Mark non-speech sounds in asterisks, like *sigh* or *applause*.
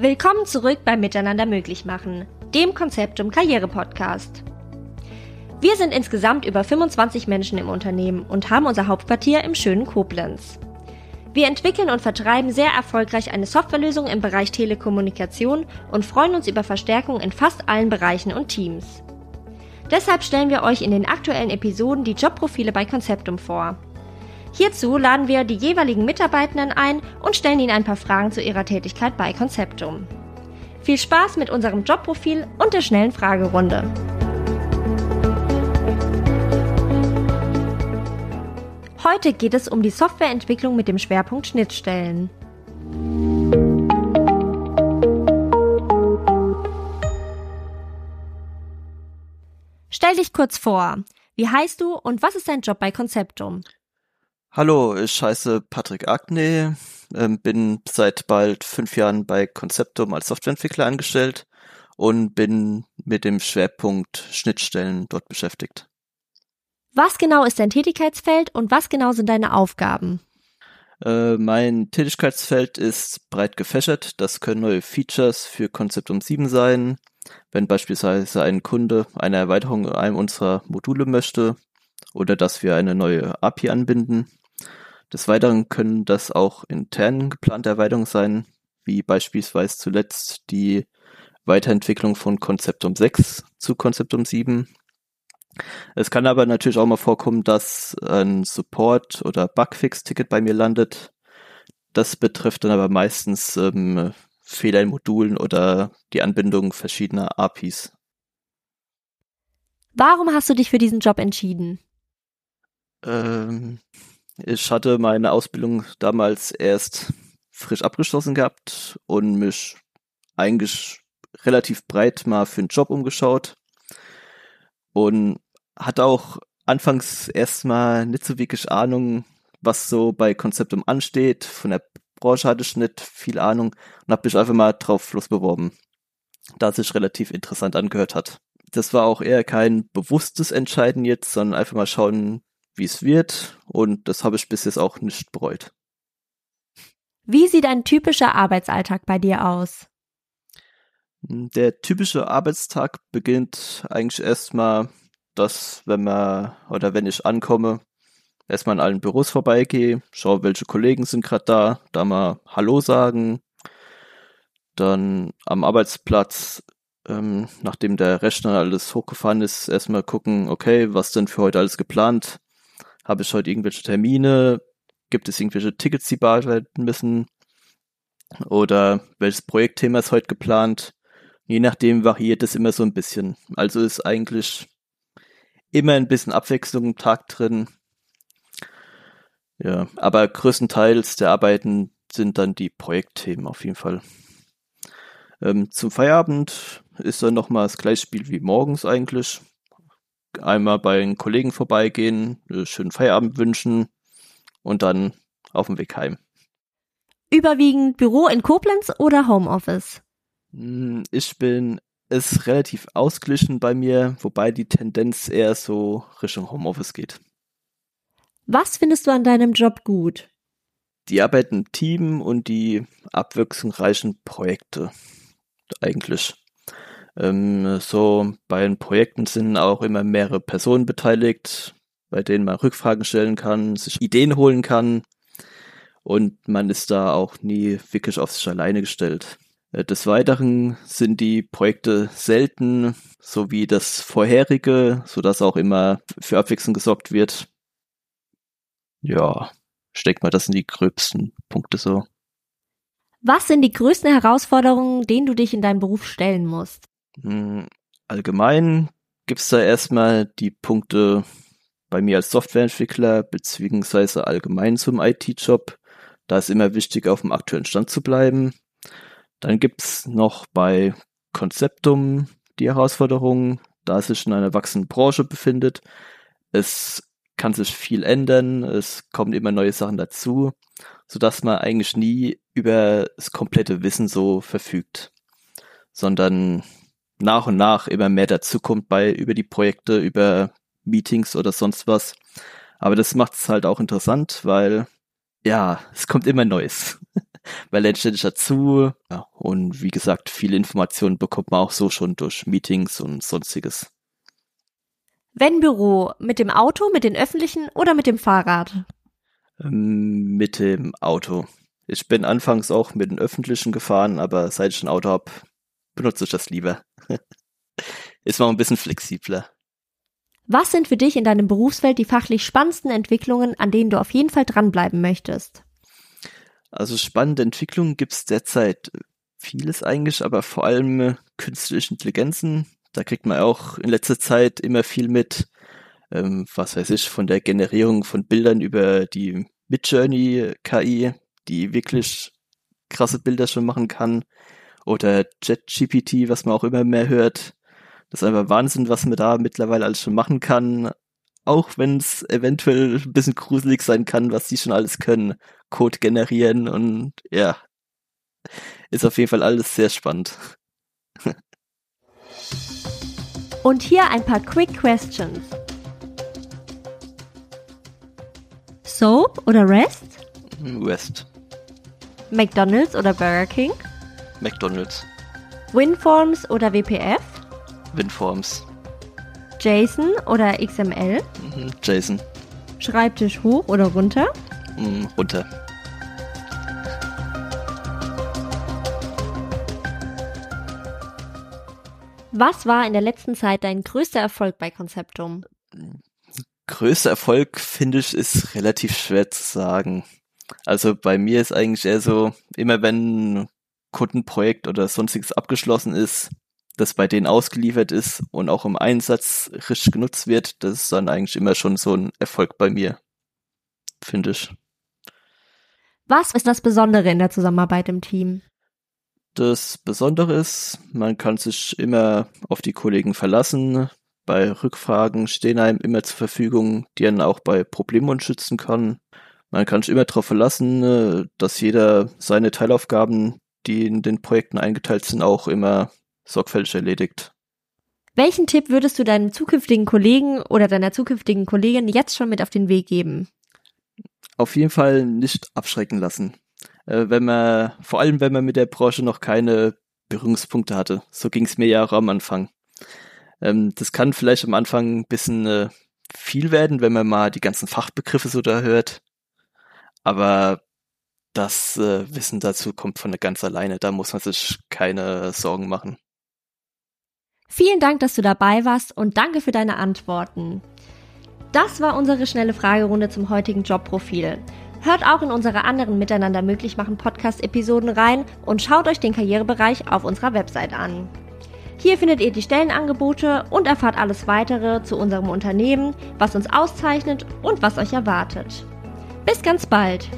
Willkommen zurück beim Miteinander möglich machen, dem Konzeptum Karriere Podcast. Wir sind insgesamt über 25 Menschen im Unternehmen und haben unser Hauptquartier im schönen Koblenz. Wir entwickeln und vertreiben sehr erfolgreich eine Softwarelösung im Bereich Telekommunikation und freuen uns über Verstärkung in fast allen Bereichen und Teams. Deshalb stellen wir euch in den aktuellen Episoden die Jobprofile bei Conceptum vor. Hierzu laden wir die jeweiligen Mitarbeitenden ein und stellen ihnen ein paar Fragen zu ihrer Tätigkeit bei Conceptum. Viel Spaß mit unserem Jobprofil und der schnellen Fragerunde. Heute geht es um die Softwareentwicklung mit dem Schwerpunkt Schnittstellen. Stell dich kurz vor. Wie heißt du und was ist dein Job bei Conceptum? Hallo, ich heiße Patrick Agne, ähm, bin seit bald fünf Jahren bei Conceptum als Softwareentwickler angestellt und bin mit dem Schwerpunkt Schnittstellen dort beschäftigt. Was genau ist dein Tätigkeitsfeld und was genau sind deine Aufgaben? Äh, mein Tätigkeitsfeld ist breit gefächert. Das können neue Features für Conceptum 7 sein, wenn beispielsweise ein Kunde eine Erweiterung in einem unserer Module möchte oder dass wir eine neue API anbinden. Des Weiteren können das auch intern geplante Erweiterungen sein, wie beispielsweise zuletzt die Weiterentwicklung von Conceptum 6 zu Conceptum 7. Es kann aber natürlich auch mal vorkommen, dass ein Support- oder Bugfix-Ticket bei mir landet. Das betrifft dann aber meistens ähm, Fehler in Modulen oder die Anbindung verschiedener APIs. Warum hast du dich für diesen Job entschieden? Ähm, ich hatte meine Ausbildung damals erst frisch abgeschlossen gehabt und mich eigentlich relativ breit mal für einen Job umgeschaut und hatte auch anfangs erstmal nicht so wirklich Ahnung, was so bei Konzeptum ansteht. Von der Branche hatte ich nicht viel Ahnung und habe mich einfach mal drauf losbeworben, da es sich relativ interessant angehört hat. Das war auch eher kein bewusstes Entscheiden jetzt, sondern einfach mal schauen, wie es wird und das habe ich bis jetzt auch nicht bereut. Wie sieht ein typischer Arbeitsalltag bei dir aus? Der typische Arbeitstag beginnt eigentlich erstmal, dass wenn man oder wenn ich ankomme, erstmal in allen Büros vorbeigehe, schaue, welche Kollegen sind gerade da, da mal Hallo sagen, dann am Arbeitsplatz, ähm, nachdem der Rechner alles hochgefahren ist, erstmal gucken, okay, was denn für heute alles geplant, habe ich heute irgendwelche Termine? Gibt es irgendwelche Tickets, die bearbeiten müssen? Oder welches Projektthema ist heute geplant? Je nachdem variiert es immer so ein bisschen. Also ist eigentlich immer ein bisschen Abwechslung im Tag drin. Ja, aber größtenteils der Arbeiten sind dann die Projektthemen auf jeden Fall. Ähm, zum Feierabend ist dann nochmal das gleiche Spiel wie morgens eigentlich einmal bei den Kollegen vorbeigehen, schönen Feierabend wünschen und dann auf dem Weg heim. Überwiegend Büro in Koblenz oder Homeoffice? Hm, ich bin es relativ ausgeglichen bei mir, wobei die Tendenz eher so Richtung Homeoffice geht. Was findest du an deinem Job gut? Die Arbeit im Team und die abwechslungsreichen Projekte eigentlich. Ähm, so bei den Projekten sind auch immer mehrere Personen beteiligt, bei denen man Rückfragen stellen kann, sich Ideen holen kann und man ist da auch nie wirklich auf sich alleine gestellt. Äh, des Weiteren sind die Projekte selten, so wie das vorherige, so dass auch immer für Abwechslung gesorgt wird. Ja, steckt mal das in die gröbsten Punkte so. Was sind die größten Herausforderungen, denen du dich in deinem Beruf stellen musst? Hm, allgemein gibt's da erstmal die Punkte bei mir als Softwareentwickler beziehungsweise allgemein zum IT-Job. Da ist immer wichtig, auf dem aktuellen Stand zu bleiben. Dann gibt's noch bei Konzeptum die Herausforderung, da es sich in einer wachsenden Branche befindet. Es kann sich viel ändern, es kommen immer neue Sachen dazu, sodass man eigentlich nie über das komplette Wissen so verfügt, sondern nach und nach immer mehr dazukommt bei über die Projekte, über Meetings oder sonst was. Aber das macht es halt auch interessant, weil ja, es kommt immer Neues. *laughs* Weil lernt ständig dazu. Ja, und wie gesagt, viele Informationen bekommt man auch so schon durch Meetings und sonstiges. Wenn Büro, mit dem Auto, mit den öffentlichen oder mit dem Fahrrad? Ähm, mit dem Auto. Ich bin anfangs auch mit den öffentlichen gefahren, aber seit ich ein Auto habe, benutze ich das lieber. Ist mal ein bisschen flexibler. Was sind für dich in deinem Berufsfeld die fachlich spannendsten Entwicklungen, an denen du auf jeden Fall dranbleiben möchtest? Also spannende Entwicklungen gibt es derzeit vieles eigentlich, aber vor allem äh, künstliche Intelligenzen. Da kriegt man auch in letzter Zeit immer viel mit, ähm, was weiß ich, von der Generierung von Bildern über die Midjourney KI, die wirklich krasse Bilder schon machen kann. Oder JetGPT, was man auch immer mehr hört. Das ist einfach Wahnsinn, was man da mittlerweile alles schon machen kann. Auch wenn es eventuell ein bisschen gruselig sein kann, was die schon alles können. Code generieren und ja. Ist auf jeden Fall alles sehr spannend. *laughs* und hier ein paar Quick Questions. Soap oder Rest? West. McDonald's oder Burger King? McDonald's. Winforms oder WPF? Winforms. JSON oder XML? Mhm, JSON. Schreibtisch hoch oder runter? Mhm, runter. Was war in der letzten Zeit dein größter Erfolg bei Konzeptum? Größter Erfolg, finde ich, ist relativ schwer zu sagen. Also bei mir ist eigentlich eher so, immer wenn Kundenprojekt oder sonstiges abgeschlossen ist, das bei denen ausgeliefert ist und auch im Einsatz richtig genutzt wird, das ist dann eigentlich immer schon so ein Erfolg bei mir, finde ich. Was ist das Besondere in der Zusammenarbeit im Team? Das Besondere ist, man kann sich immer auf die Kollegen verlassen. Bei Rückfragen stehen einem immer zur Verfügung, die einen auch bei Problemen unterstützen kann. Man kann sich immer darauf verlassen, dass jeder seine Teilaufgaben, die in den Projekten eingeteilt sind, auch immer sorgfältig erledigt. Welchen Tipp würdest du deinem zukünftigen Kollegen oder deiner zukünftigen Kollegin jetzt schon mit auf den Weg geben? Auf jeden Fall nicht abschrecken lassen. Äh, wenn man, vor allem wenn man mit der Branche noch keine Berührungspunkte hatte. So ging es mir ja auch am Anfang. Ähm, das kann vielleicht am Anfang ein bisschen äh, viel werden, wenn man mal die ganzen Fachbegriffe so da hört. Aber das äh, Wissen dazu kommt von ganz alleine. Da muss man sich keine Sorgen machen. Vielen Dank, dass du dabei warst und danke für deine Antworten. Das war unsere schnelle Fragerunde zum heutigen Jobprofil. Hört auch in unsere anderen Miteinander möglich machen Podcast-Episoden rein und schaut euch den Karrierebereich auf unserer Website an. Hier findet ihr die Stellenangebote und erfahrt alles weitere zu unserem Unternehmen, was uns auszeichnet und was euch erwartet. Bis ganz bald!